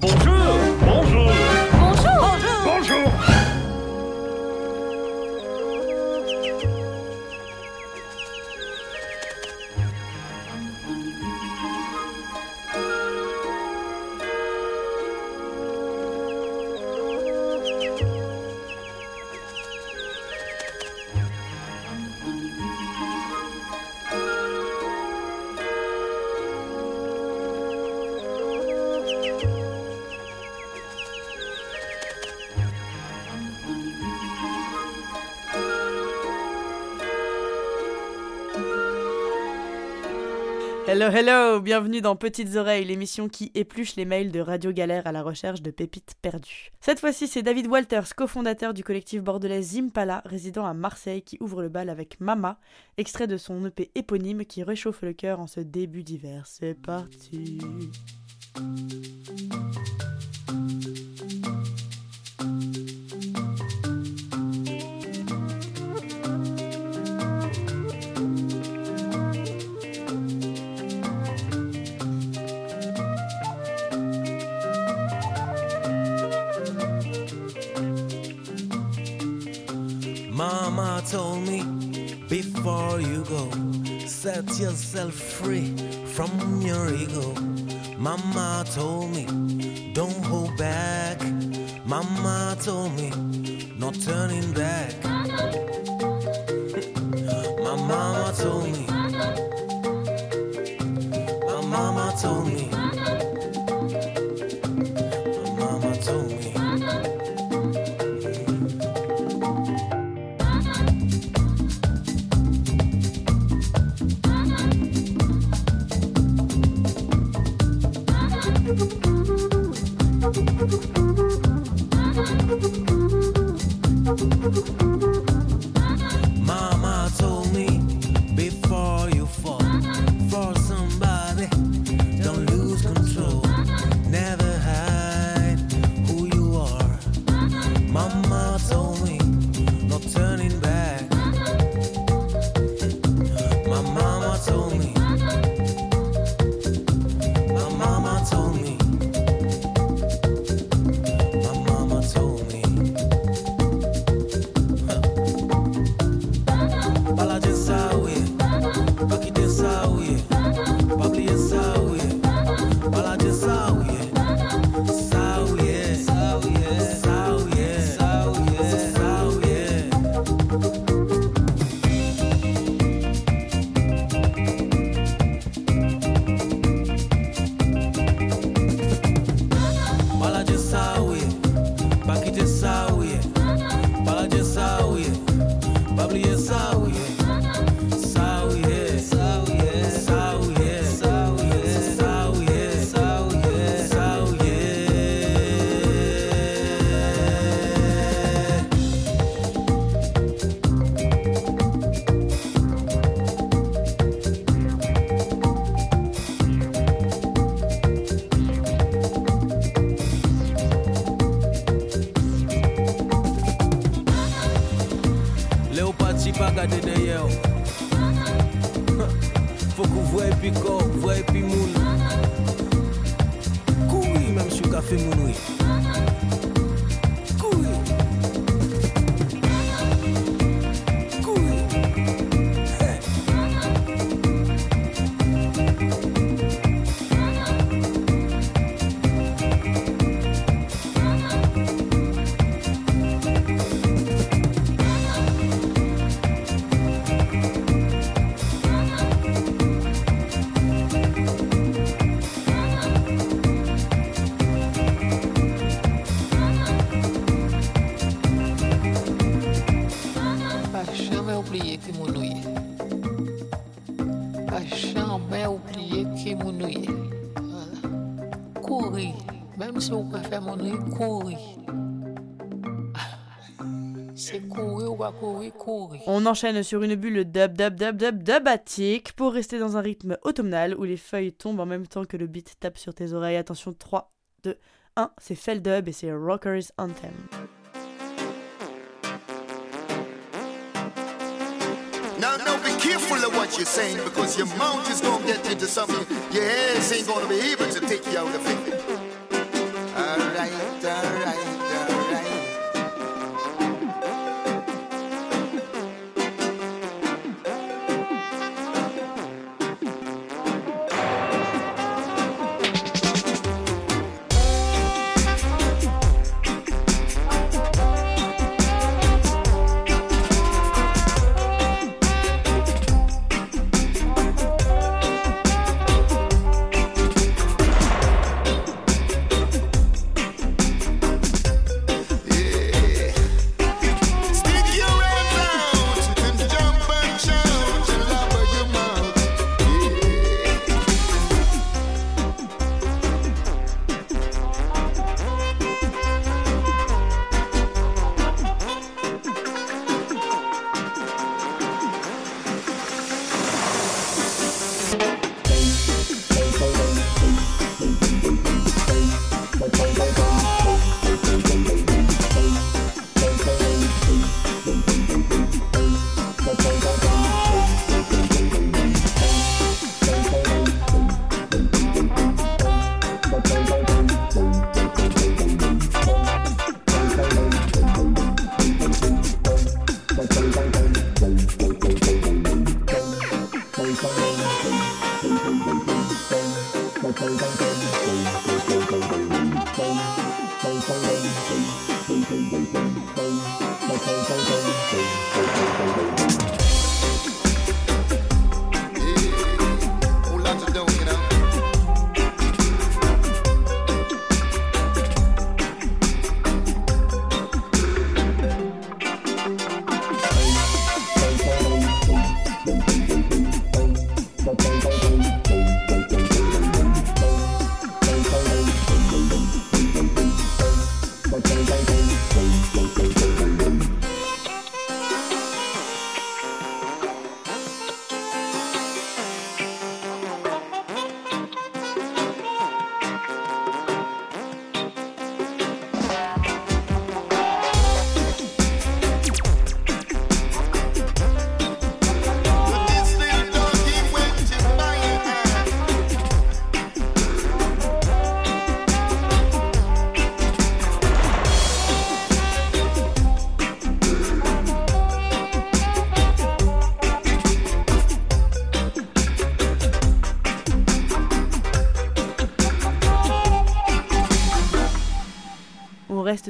Bonjour Hello, hello, bienvenue dans Petites Oreilles, l'émission qui épluche les mails de Radio Galère à la recherche de pépites perdues. Cette fois-ci, c'est David Walters, cofondateur du collectif bordelais Zimpala, résident à Marseille, qui ouvre le bal avec Mama, extrait de son EP éponyme qui réchauffe le cœur en ce début d'hiver. C'est parti. Before you go, set yourself free from your ego. Mama told me, don't hold back. Mama told me, not turning back. My mama told me, my mama told me, Mama On enchaîne sur une bulle dub dub dub dub dubatique pour rester dans un rythme automnal où les feuilles tombent en même temps que le beat tape sur tes oreilles. Attention, 3, 2, 1, c'est Feldub et c'est Rockers Anthem. Now, now be careful of what you're saying because your mouth is going to get into something your hands ain't going to be able to take you out of it. Whole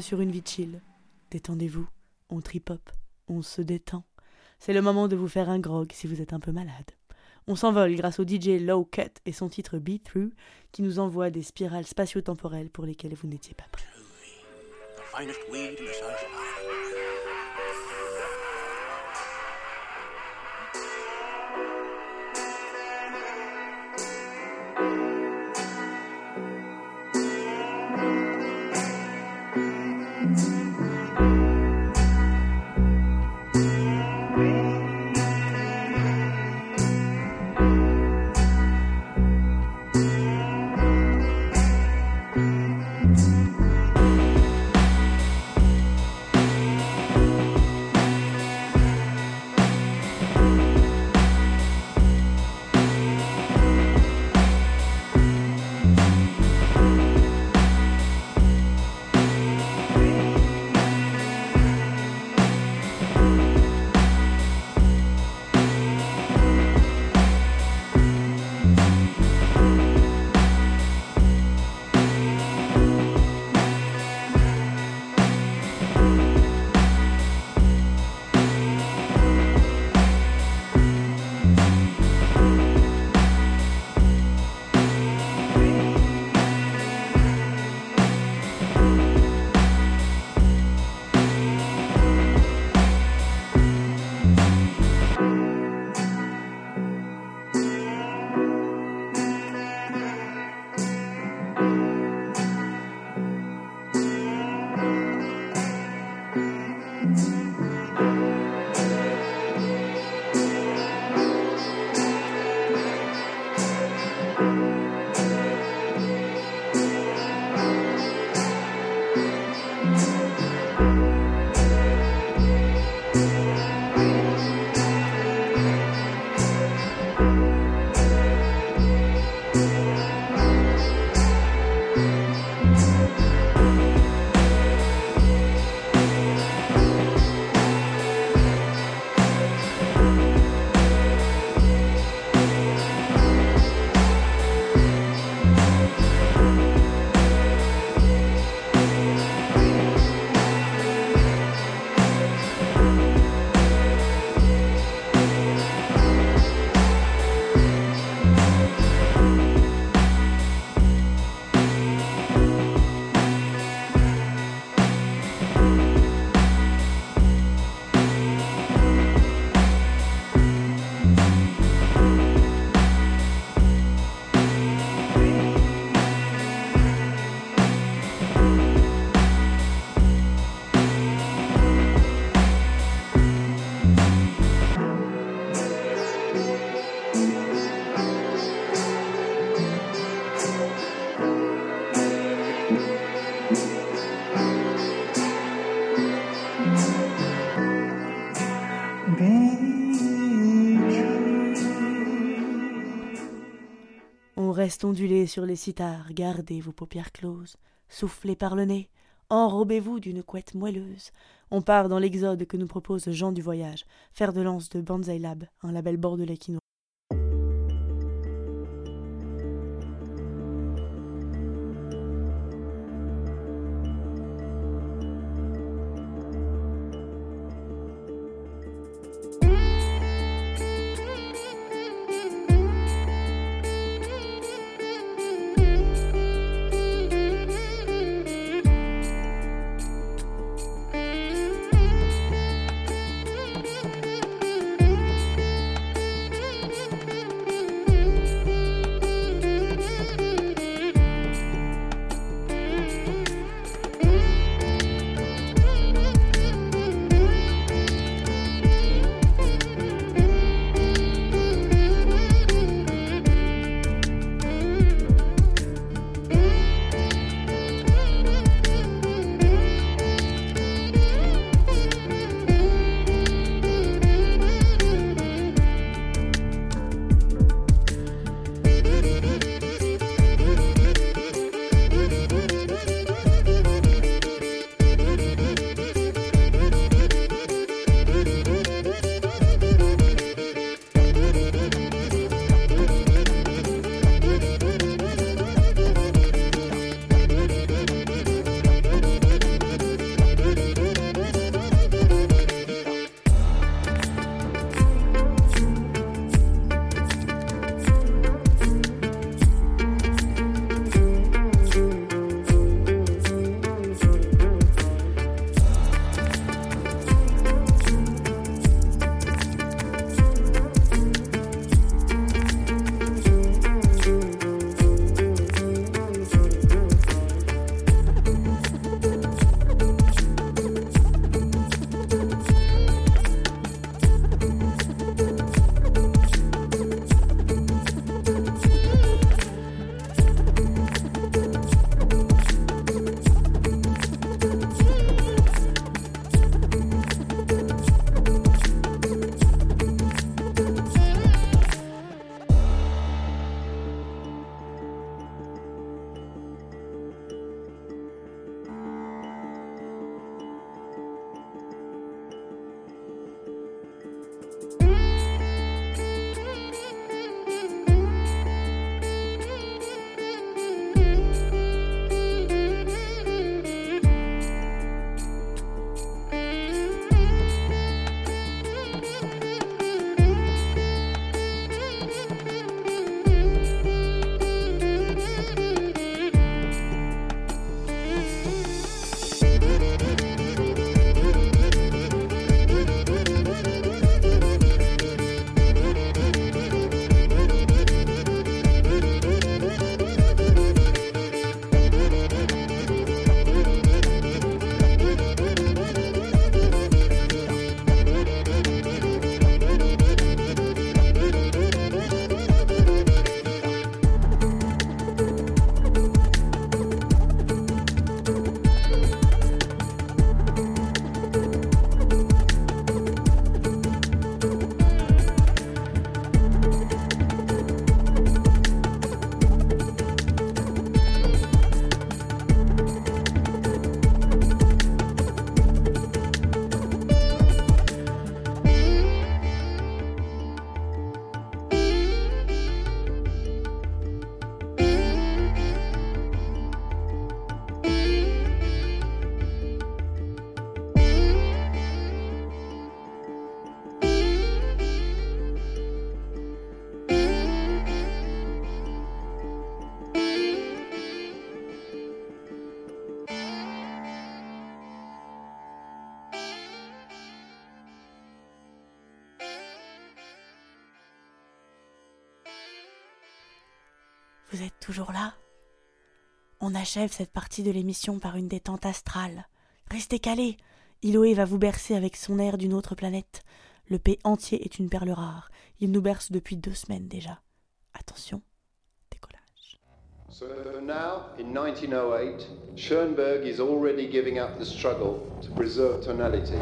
sur une vie chill. Détendez-vous, on trip-hop, on se détend. C'est le moment de vous faire un grog si vous êtes un peu malade. On s'envole grâce au DJ Low Cut et son titre Be Through qui nous envoie des spirales spatio-temporelles pour lesquelles vous n'étiez pas prêt. reste ondulée sur les citars, gardez vos paupières closes, soufflez par le nez, enrobez-vous d'une couette moelleuse. On part dans l'exode que nous propose Jean du Voyage, fer de lance de Banzai Lab, un label bordelais qui nous toujours là On achève cette partie de l'émission par une détente astrale. Restez calés Iloé va vous bercer avec son air d'une autre planète. Le P entier est une perle rare. Il nous berce depuis deux semaines déjà. Attention, décollage. So now, in 1908, Schoenberg is already giving up the struggle to preserve tonality.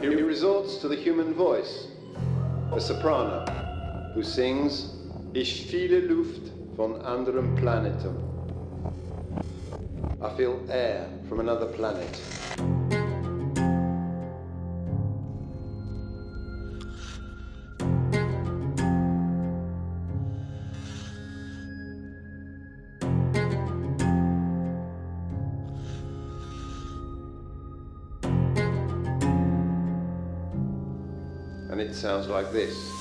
He resorts to the human voice, a soprano, who sings Ich viele Luft von anderem Planetum. I feel air from another planet. And it sounds like this.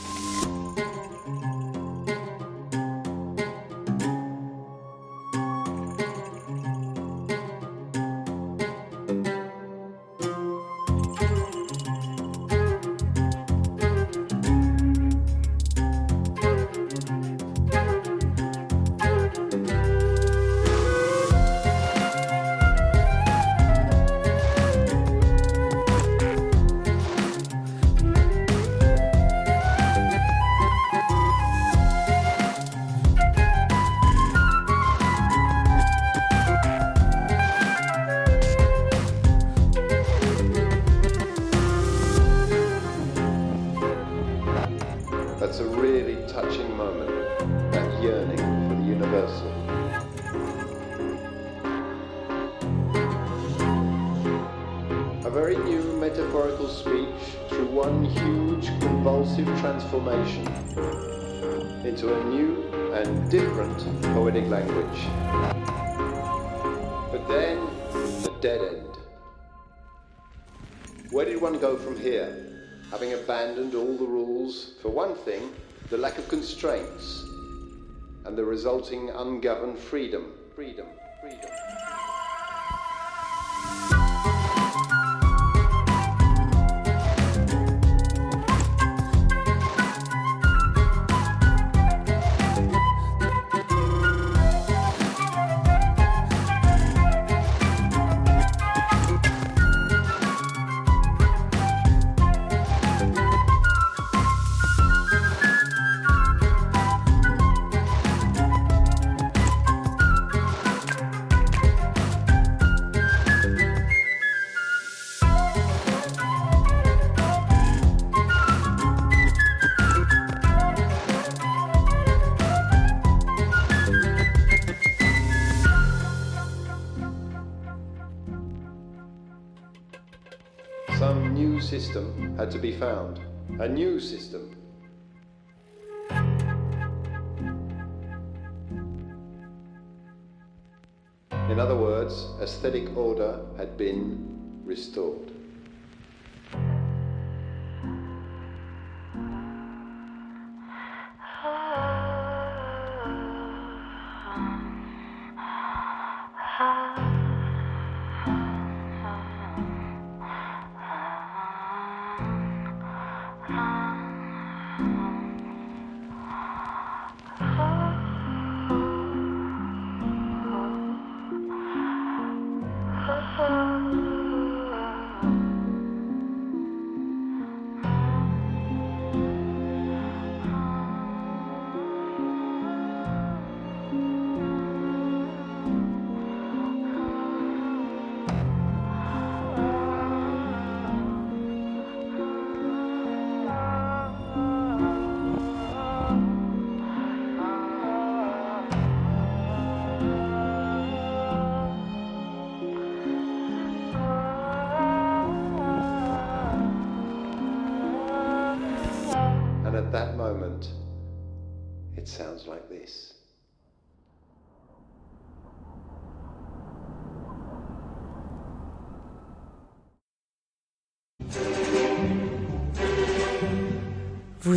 One thing, the lack of constraints, and the resulting ungoverned freedom. Freedom, freedom. A new system. In other words, aesthetic order had been restored.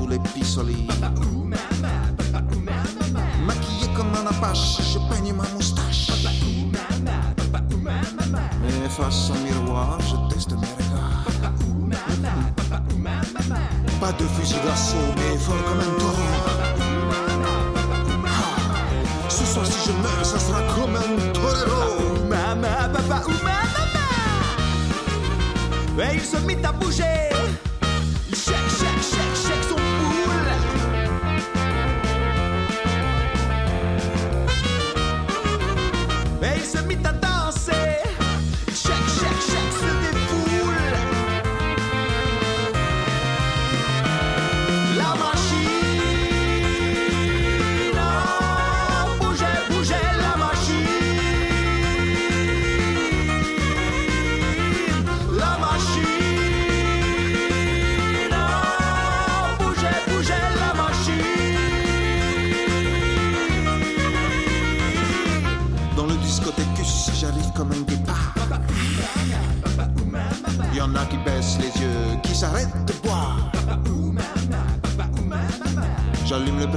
Nuit, calmer tous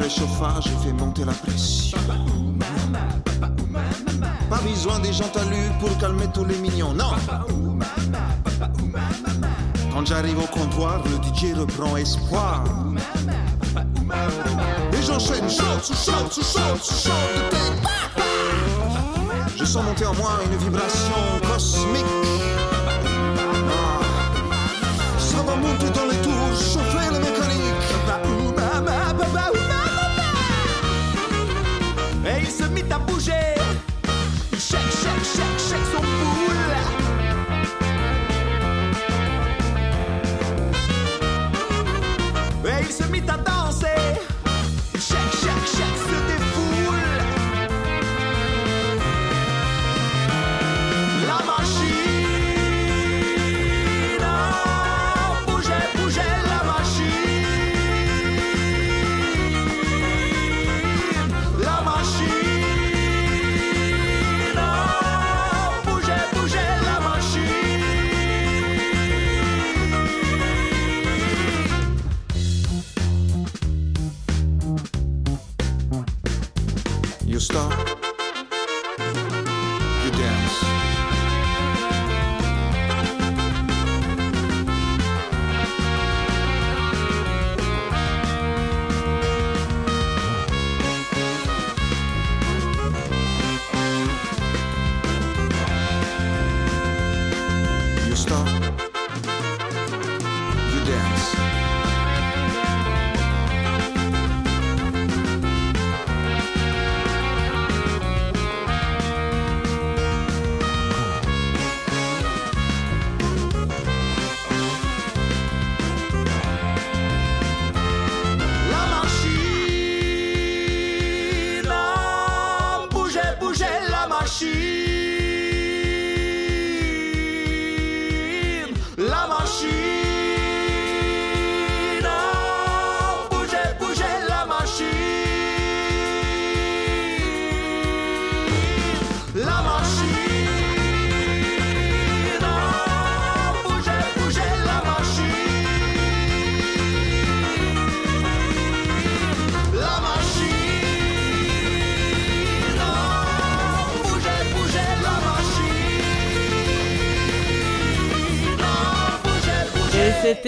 le préchauffage et fais monter la pression. Pas besoin des gens talus pour calmer tous les mignons, non. Quand j'arrive au comptoir, le DJ reprend espoir. Et j'enchaîne shot. Je sens monter en moi une vibration cosmique. Ça va monter dans les tours,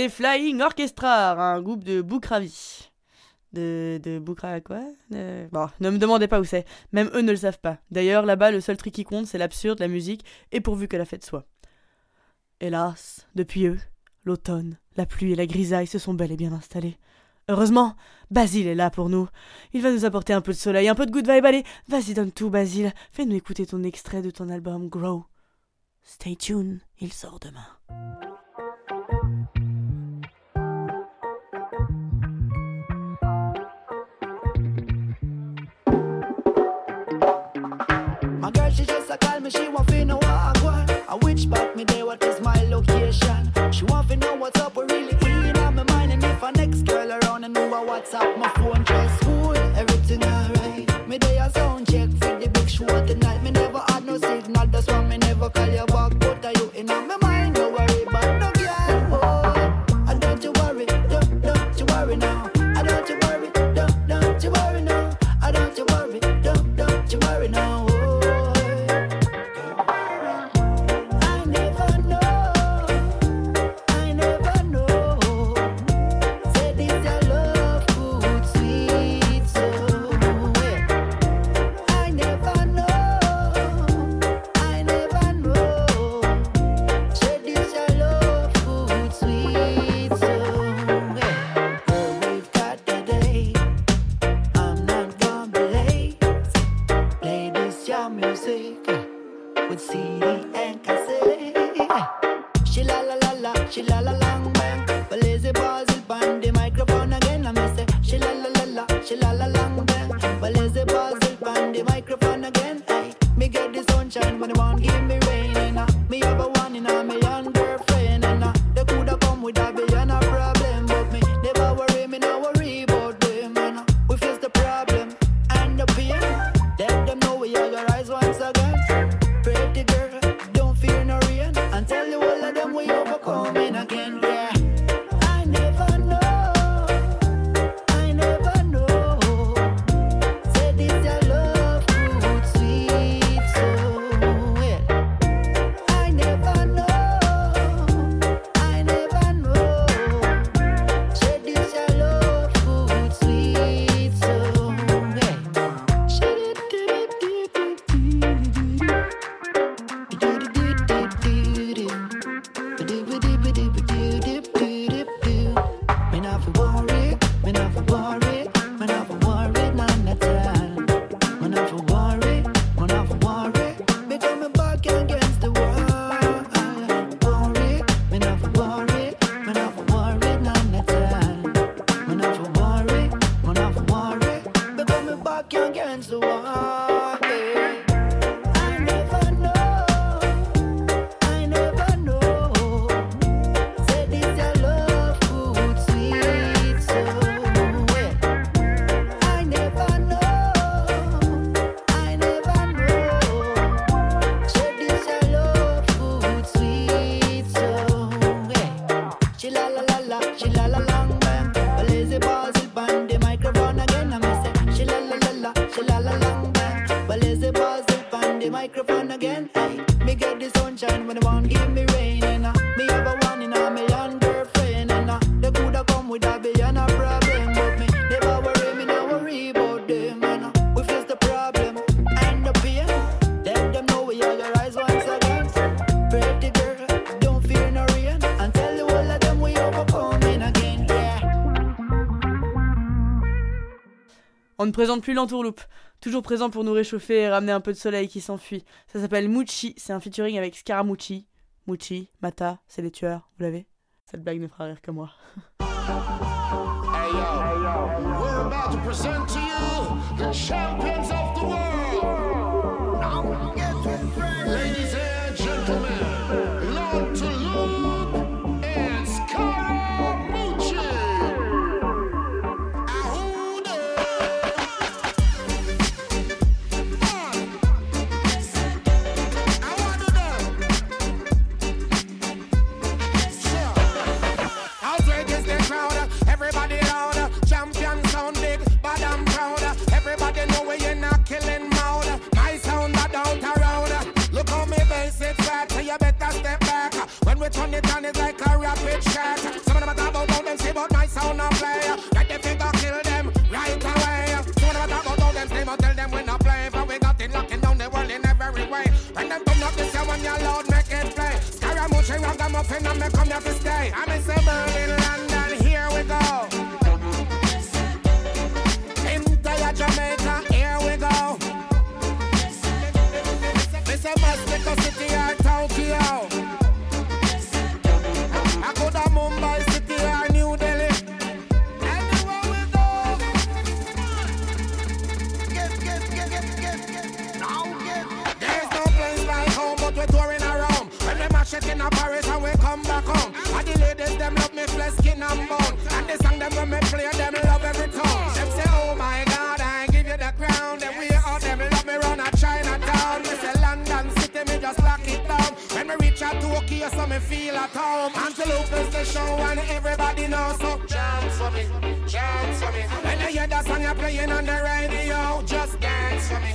Flying Orchestra, un groupe de Boucravi. De, de Boukra quoi? Bon, ne me demandez pas où c'est. Même eux ne le savent pas. D'ailleurs, là-bas, le seul truc qui compte, c'est l'absurde, la musique, et pourvu que la fête soit. Hélas, depuis eux, l'automne, la pluie et la grisaille se sont bel et bien installés. Heureusement, Basile est là pour nous. Il va nous apporter un peu de soleil, un peu de good vibe. Allez, vas-y, donne tout, Basile. Fais-nous écouter ton extrait de ton album Grow. Stay tuned, il sort demain. me she want to know what I want. I which back me there, what is my location? She want to know what's up, We really in on my mind. And if I next girl around and know what's up, my phone just cool, everything alright. Me day I sound check for the big short présente plus l'entourloupe. Toujours présent pour nous réchauffer et ramener un peu de soleil qui s'enfuit. Ça s'appelle Muchi, c'est un featuring avec Scaramucci. Muchi, Mata, c'est les tueurs, vous l'avez? Cette blague ne fera rire que moi. Hey yo. We're about to present to you the champions of the world. it and it's like a rapid shot. Some of them talk about how them say about my sound I play. Get the finger, kill them right away. Some of them talk about how them say about tell them when I play. But we got it locking down the world in every way. When them come up they say, when you're loud, make it play. Scaramouche, ragamuffin, and me come here to stay. I'm in Berlin. Everybody knows so. Dance for me, for me. When you hear that song you're playing on the radio, just dance for me,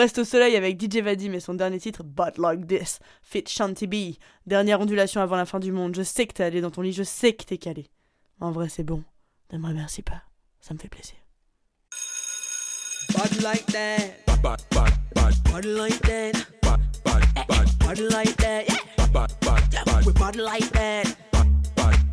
reste au soleil avec DJ Vadim et son dernier titre But Like This, Fit Shanty B. Dernière ondulation avant la fin du monde. Je sais que t'es allé dans ton lit, je sais que t'es calé. En vrai, c'est bon. Ne me remercie pas. Ça me fait plaisir. Bud like that. Bad, bad, bad, Bud like that. bad, bad, bad, Bud like that. Yeah. bad, bad, bad, We bud like that. bad,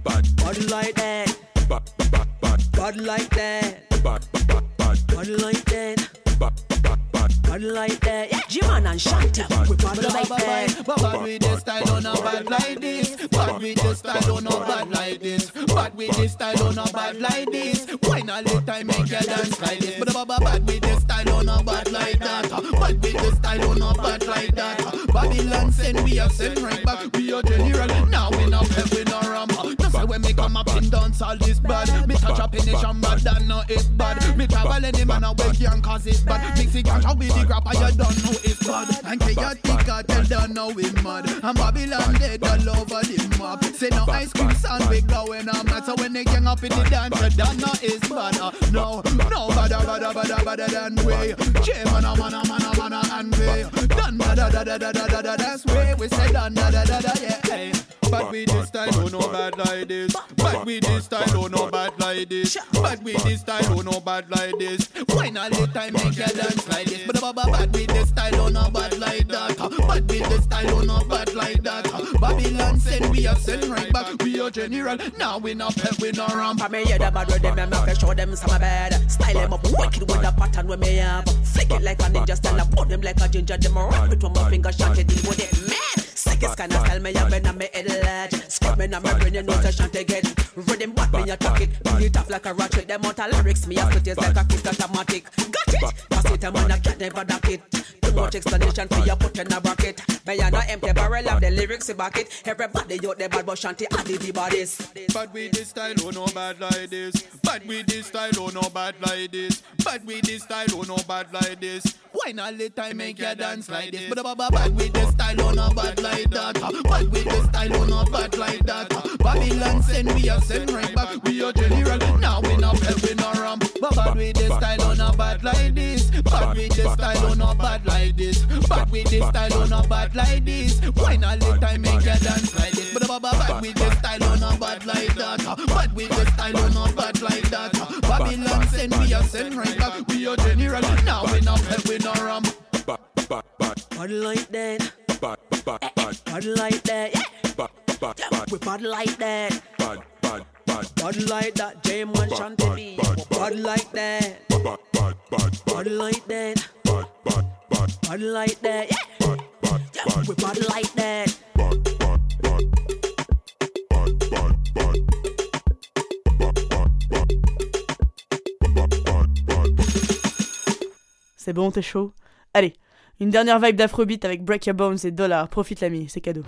bad, Bud like that. bad, bad, bad, Bud like that. bad, bad, bad, Bud like that. Bad, bad, bad. Like that. Yeah. Jiman and Shanti. We bud like that. But bad with this style, don't know bad like this. Bad with this style, don't know bad like this. Bad with this style, don't know bad like this. Wine all the time, make you dance like this. But bad bad with this style, don't know bad like that. Bad with this style, don't know bad like that. Babylon send we a send right back. We a general. Now we no pep, we no ram. Just say when me come up in dance, all this bad. Me touch up in the jam, bad, that no it's bad. Me travel any man away, can cause it's bad. Mix it, catch up with the grapper, you don't know it's bad. And chaotic cartel don't know we mad. And Babylon dead all over the map. Say no ice cream big going on mad. So when they gang up in the dance, you don't know it's bad. Uh, no, no, badder, badder, badder, badder than we. Che mana, mana, mana, mana, and we. Done, da, da, da, da, da, da, da, da, that's way. We say done, da, da, da, da, yeah, hey. But we this style, oh no bad like this. But we this style, oh no bad like this. But we this style, oh no bad like this. Why not the time make you dance like this? But but bad with this style, oh no bad like that. But with this style, oh no bad like that. Babylon send we a send right back. We a general. Now we no pep, we no ramp. For me, yeah, the bad them, I'm not show them some bad. Style them up wicked with the pattern when me have. Flick it like a ninja style, I put them like a ginger. Them rock it my finger, shot it, deal with it, man. Sickest kind of style me have when On my brain, you know, so shan't get. Rhythm back when you talk it. Bring it off like a ratchet. Them out of lyrics, me a split is like a kick automatic. Got it? Pass it, I'm on a cat, never duck it. Too much explanation for you put in a bracket. Me and a empty barrel of the lyrics, back it. Everybody out there bad, but shanty added the bodies. Bad with this style, oh no bad like this. Bad with this style, oh no bad like this. Bad with this style, oh no bad like this. Why not let time make you dance like this? But bad bad with this style, oh no bad like that. Bad with this style, oh no bad like that. Babylon send we a send right back. We a general. Now we no pep, we no ramp. But bad with this style, oh no bad like this. Bad with this style, oh no bad like this. Bad with this style, oh no bad like this. Why not let time make you dance like this? But bad bad with this style, oh no bad like that. Bad with this style, oh no bad like that. Babylon send we a send right back. We a general. Now we no pep, we no ramp. Bad, bad, bad, Bad like that. bad, bad, bad, Bad like that. Yeah. bad, bad, bad, We bad like that. bad, bad, bad, Bad like that. J-Man Shanty B. Bad like that. bad, bad, bad, Bad like that. bad, bad, bad, Bad like that. Yeah. C'est bon, t'es chaud? Allez, une dernière vibe d'Afrobeat avec Break Your Bones et Dollar. Profite l'ami, c'est cadeau.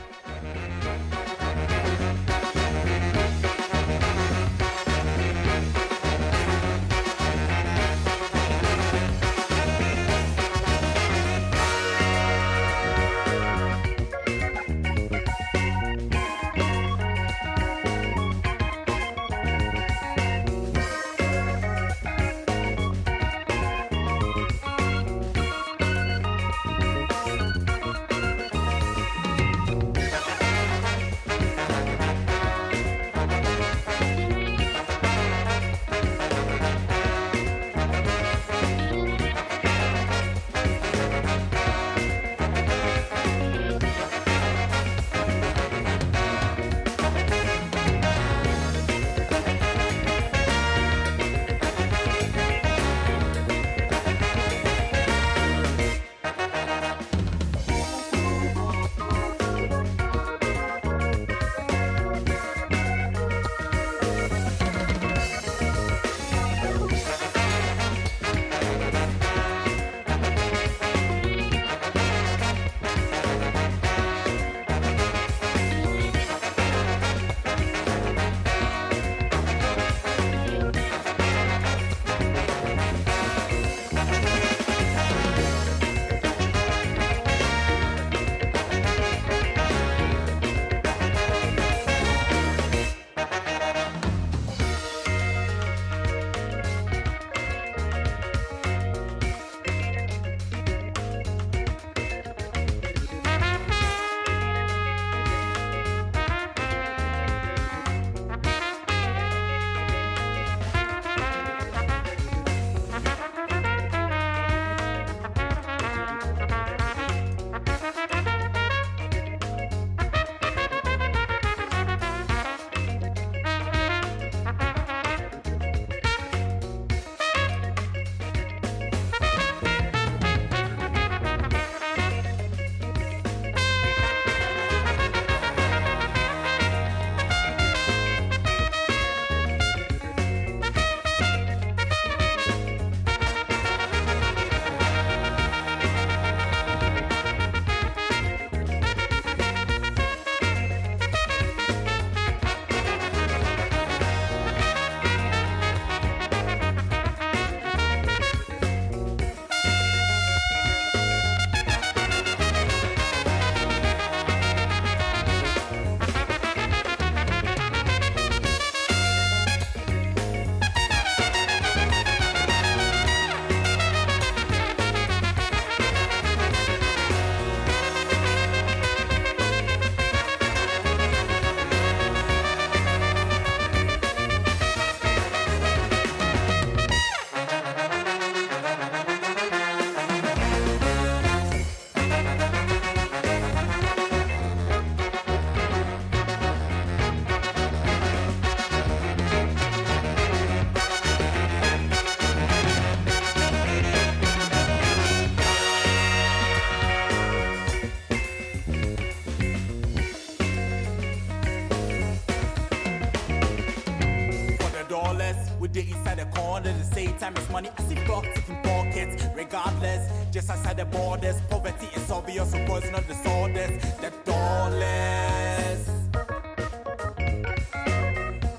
Time as money, I see block in pockets. Regardless, just outside the borders, poverty is obvious, so of disorders. The dollars,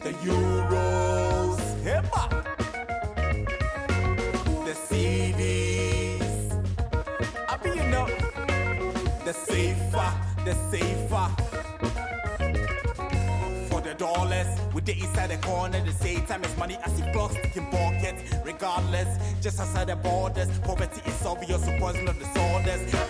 the euros, hip hop, the CDs. I be you know, the safer, the safer for the dollars. With the inside the corner, the same time as money, I see blocks just outside the borders, poverty is obvious, so poison of disorders.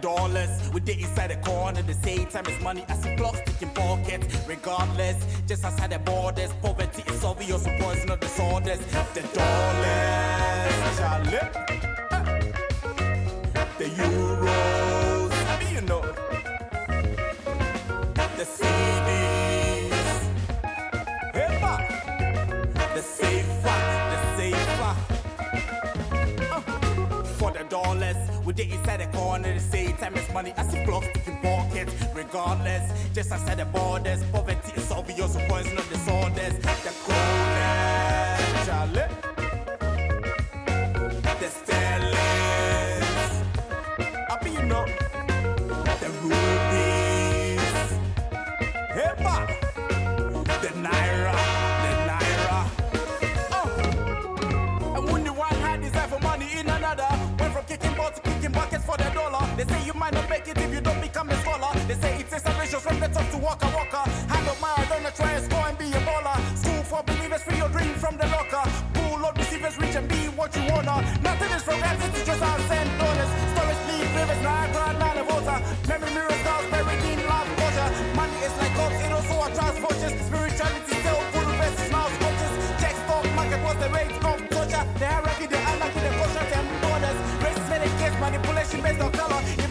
the dollars. We did inside the corner, the same time as money. I see blocks sticking pockets. Regardless, just outside the borders, poverty is obvious, so poison of disorders. The dollars, Charlie. The euros, did inside the corner, the same time as money. I see blocks sticking pockets. Regardless, just outside the borders, poverty is obvious, so poison of disorders. The croners, Charlie. Not make it if you don't become a scholar. They say it takes a ratio from the top to walker walker. Hand up my don't try and score and be a baller. School for believers, free your dream from the locker. Pool of receivers, reach and be what you wanna. Nothing is from granted, it's just our send dollars. Storage, lead, rivers, Niagara, Nile, water. Memory mirrors, stars, buried in love, culture. Money is like gold, it also attracts vultures. Spirituality, still full versus now sculptures. Check stock market was the rate of torture. The hierarchy, the anarchy, the culture, and borders. Race medicates manipulation based on color. If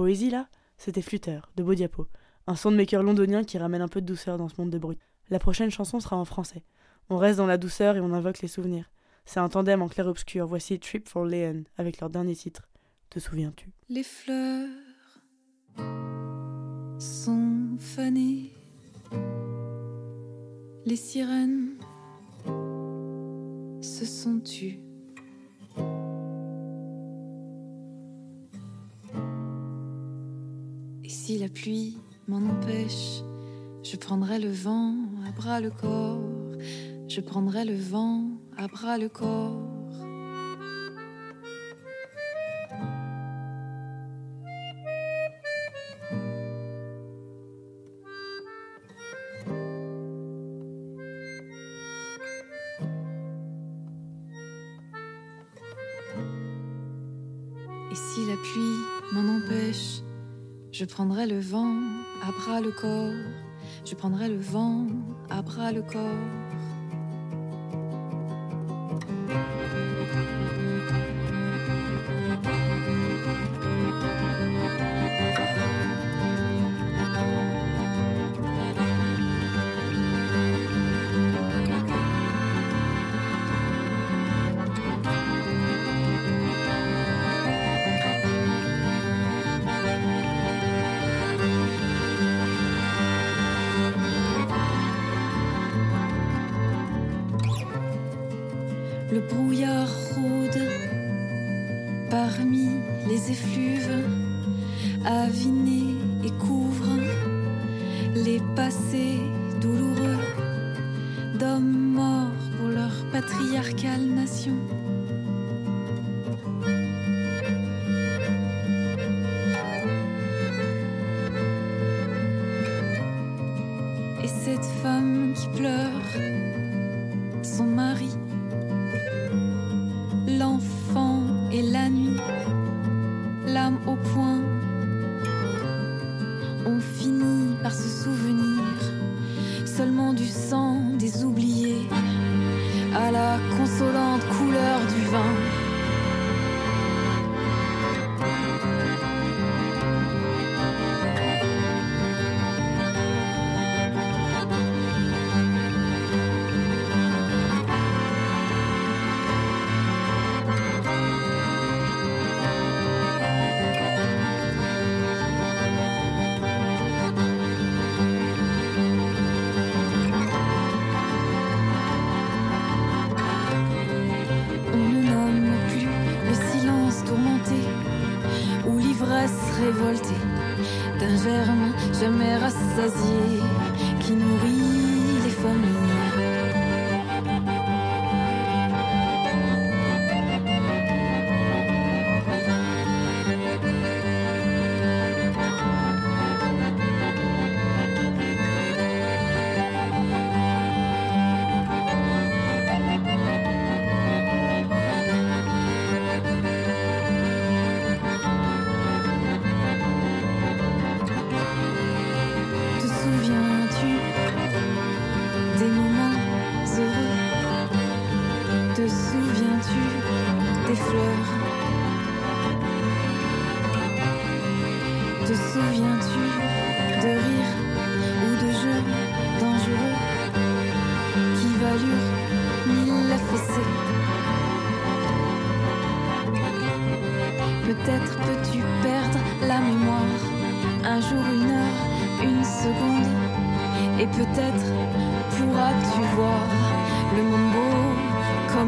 Poésie là, c'était Flûteur, de Bodiapo, un soundmaker londonien qui ramène un peu de douceur dans ce monde de brut. La prochaine chanson sera en français. On reste dans la douceur et on invoque les souvenirs. C'est un tandem en clair-obscur. Voici Trip for Leon avec leur dernier titre. Te souviens-tu? Les fleurs sont fanées. Les sirènes se sont tues. Si la pluie m'en empêche, je prendrai le vent à bras le corps. Je prendrai le vent à bras le corps. Prendrai le vent à bras le corps. Je prendrai le vent à bras le corps. Et cette femme qui pleure, son mari l'enfant et la nuit, l'âme au point,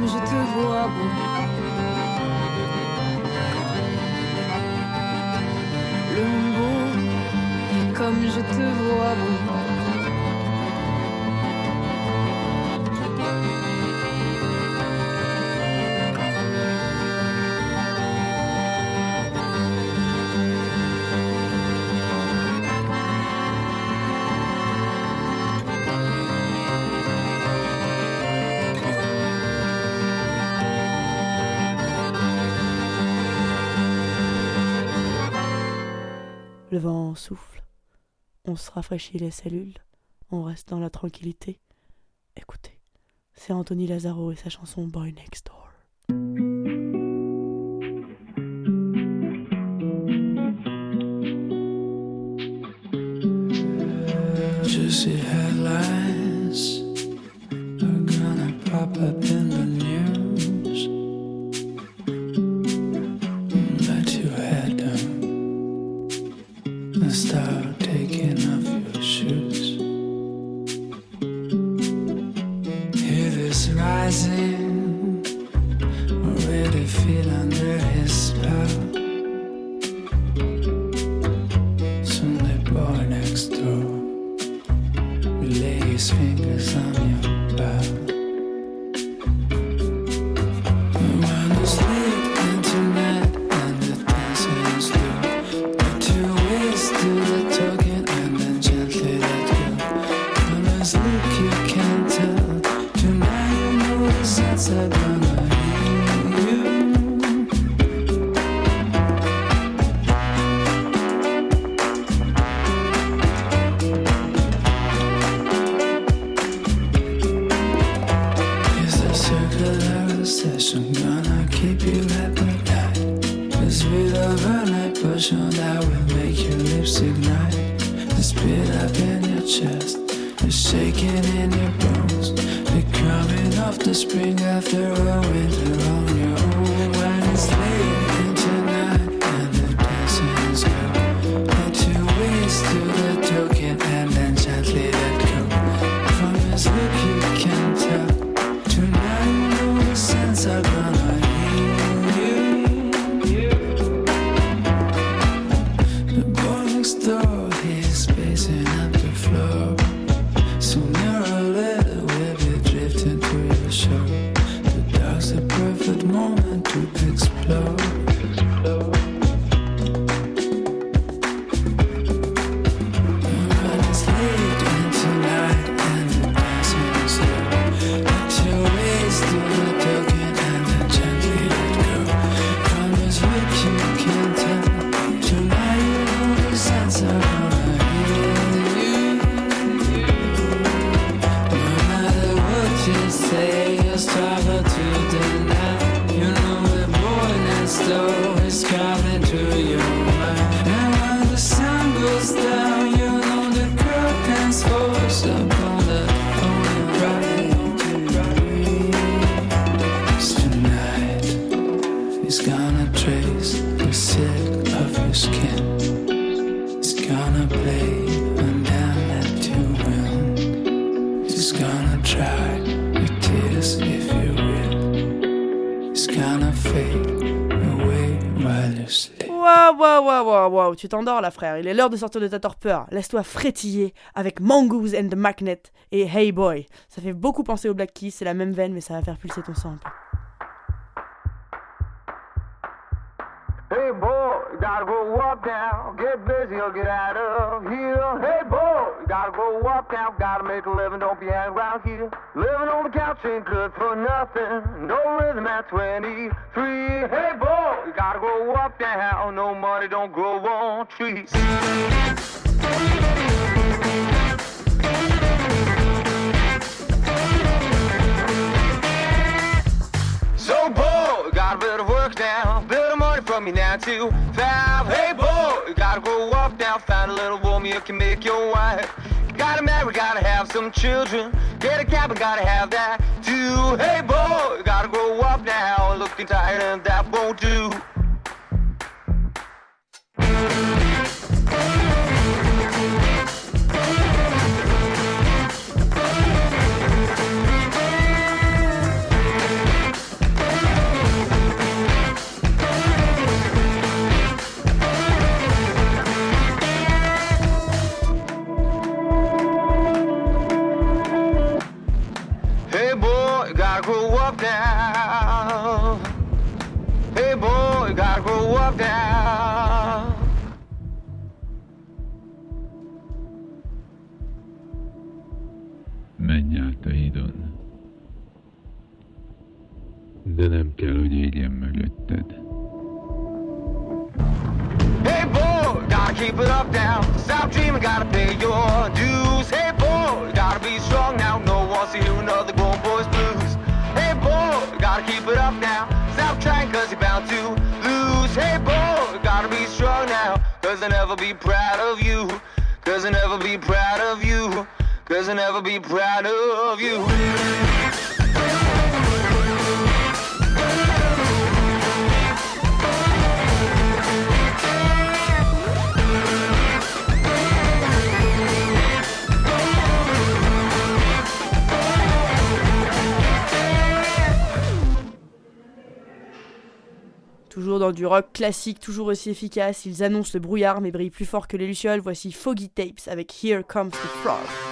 comme je te vois beau. Le beau comme je te vois beau. Le vent souffle. On se rafraîchit les cellules. On reste dans la tranquillité. Écoutez, c'est Anthony Lazaro et sa chanson Boy Next Door. Obsession gonna keep you at night? The speed of a night potion that will make your lips ignite. The speed up in your chest, the shaking in your bones. The coming of the spring after a winter on your own. When it's late tu t'endors là, frère. Il est l'heure de sortir de ta torpeur. Laisse-toi frétiller avec Mongoose and the Magnet et Hey Boy. Ça fait beaucoup penser au Black Keys, c'est la même veine, mais ça va faire pulser ton sang un peu. Hey boy, gotta go up now, get busy or get out of here. Hey boy, gotta grow up now, gotta make a living, don't be hanging around here. Living on the couch ain't good for nothing, no rhythm at 23. Hey boy, you gotta grow up now, no money don't grow on trees. So boy, got a bit of work now, bit of money from me now too. Five, hey boy, now, find a little woman you can make your wife. Gotta marry, gotta have some children, get a cabin, gotta have that too. Hey boy, gotta grow up now, looking tired and that won't do. Dreaming, gotta pay your dues. Hey boy, gotta be strong now. No one wants to hear another grown boy's blues. Hey boy, gotta keep it up now. Stop trying cause you're bound to lose. Hey boy, gotta be strong now. Cause they'll never be proud of you. Cause they'll never be proud of you. Cause I'll never be proud of you. Dans du rock classique, toujours aussi efficace, ils annoncent le brouillard mais brillent plus fort que les lucioles. Voici Foggy Tapes avec Here Comes the Frog.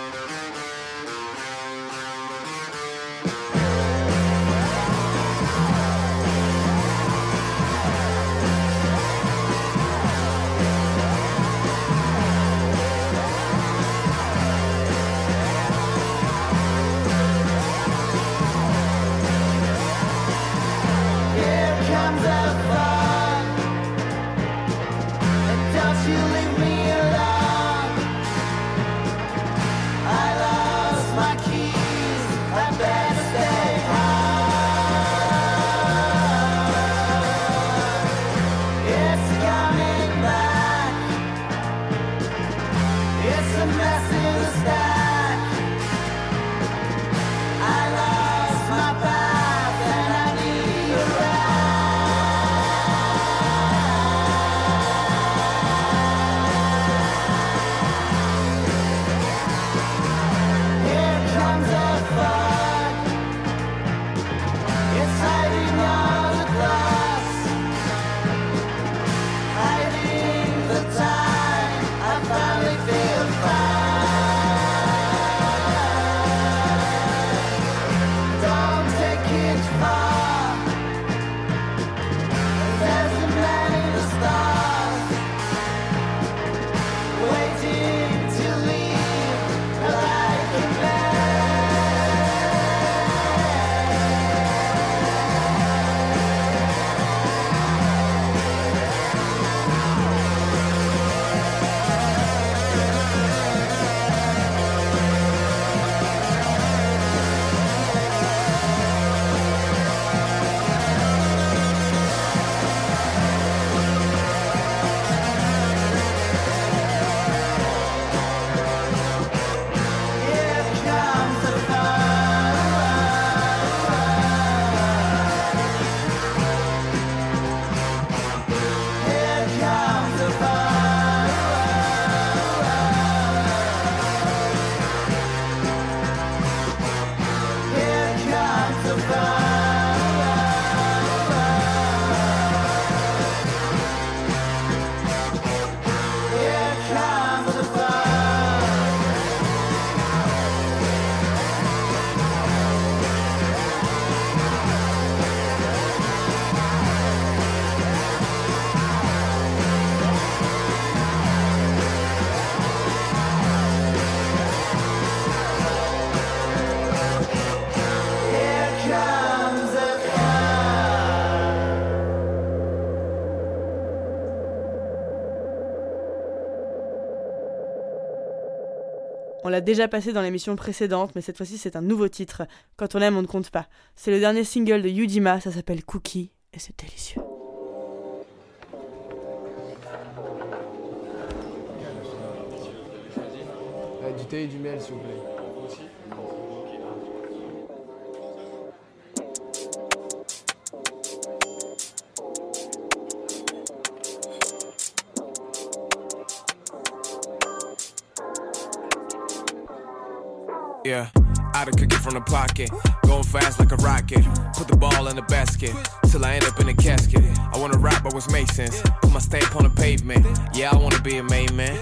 L'a déjà passé dans l'émission précédente, mais cette fois-ci c'est un nouveau titre. Quand on aime, on ne compte pas. C'est le dernier single de Yujima, ça s'appelle Cookie, et c'est délicieux. Euh, du thé et du miel, s'il vous plaît. Yeah, out of cookie from the pocket. Going fast like a rocket. Put the ball in the basket. Till I end up in a casket. I wanna rap, but was Masons. Put my stamp on the pavement. Yeah, I wanna be a main man.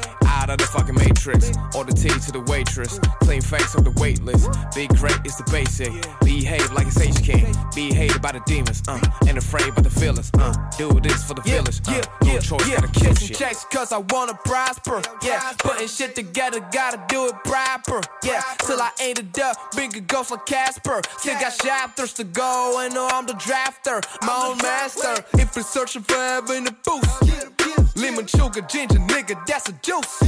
Out of the fucking matrix. Order tea to the waitress. Clean face of the wait list. Be great is the basic. Behave like it's H King. Be hated by the demons. Uh, and afraid by the feelings. Uh, do this for the Yeah, feelings. Uh, yeah, no yeah, choice, yeah. gotta kill shit. checks cause I wanna prosper. Yeah, putting shit together, gotta do it proper. Yeah, till I ain't it up, bigger ghost like Casper. Still got chapters to go, and know I'm the drafter, my own master. If you're searching for heaven to boost, lemon sugar, ginger, nigga, that's a juice.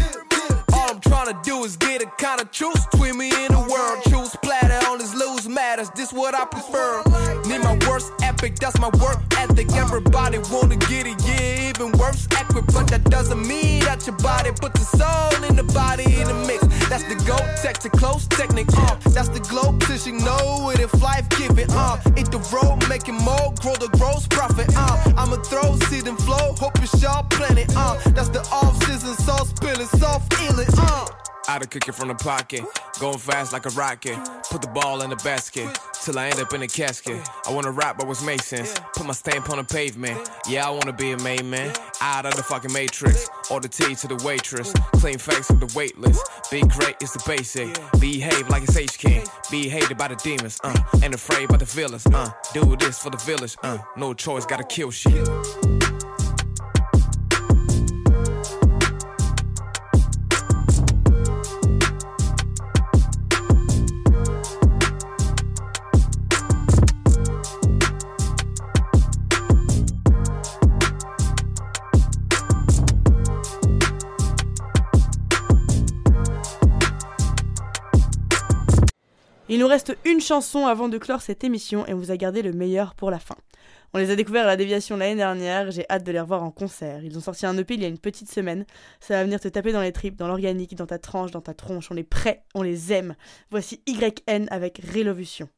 All I'm tryna do is get a kind of truce. Between me and the world, choose platter on this loose matters, this what I prefer. Need my worst epic, that's my work ethic. Everybody wanna get it, yeah, even worse epic. But that doesn't mean that your body put the soul in the body in the mix. That's the go tech, to close technique, uh. That's the glow pushing, know it if life give it, uh. Eat the road, making more, grow the gross profit, uh. I'ma throw, seed and flow, hope you sharp planet, uh. That's the off season, sauce spilling, soft feeling, uh. Out of cooking from the pocket, going fast like a rocket. Put the ball in the basket till I end up in a casket. I wanna rap, but was Masons. Put my stamp on the pavement. Yeah, I wanna be a main man. Out of the fucking matrix. Order tea to the waitress. Clean face with the waitlist. Be great is the basic. Behave like it's H King. Be hated by the demons, uh. And afraid by the villains, uh. Do this for the village, uh. No choice, gotta kill shit. Reste une chanson avant de clore cette émission et on vous a gardé le meilleur pour la fin. On les a découverts à la déviation l'année dernière, j'ai hâte de les revoir en concert. Ils ont sorti un EP il y a une petite semaine. Ça va venir te taper dans les tripes, dans l'organique, dans ta tranche, dans ta tronche. On est prêts, on les aime. Voici YN avec Rélovution.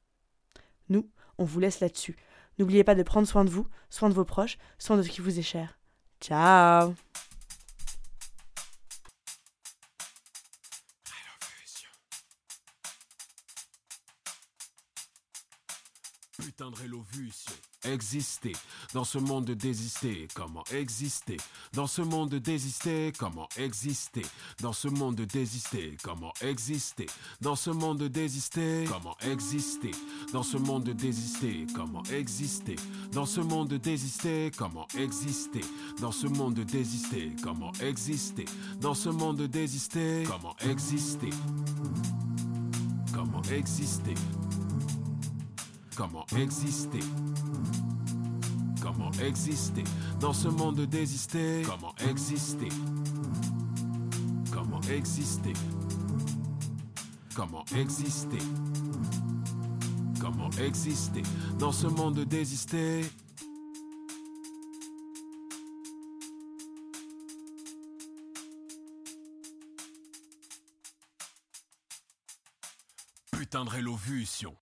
Nous, on vous laisse là-dessus. N'oubliez pas de prendre soin de vous, soin de vos proches, soin de ce qui vous est cher. Ciao Exister. Dans ce monde de désister, comment exister? Dans ce monde de désister, comment exister? Dans ce monde de désister, comment exister? Dans ce monde de désister, comment exister? Dans ce monde de désister, comment exister? Dans ce monde de désister, comment exister? Dans ce monde de désister, comment exister? Dans ce monde de désister, comment exister? Comment exister? Comment exister? Comment exister dans ce monde de désister Comment exister? Comment exister? Comment exister? Comment exister dans ce monde de désister Putain de rélovution.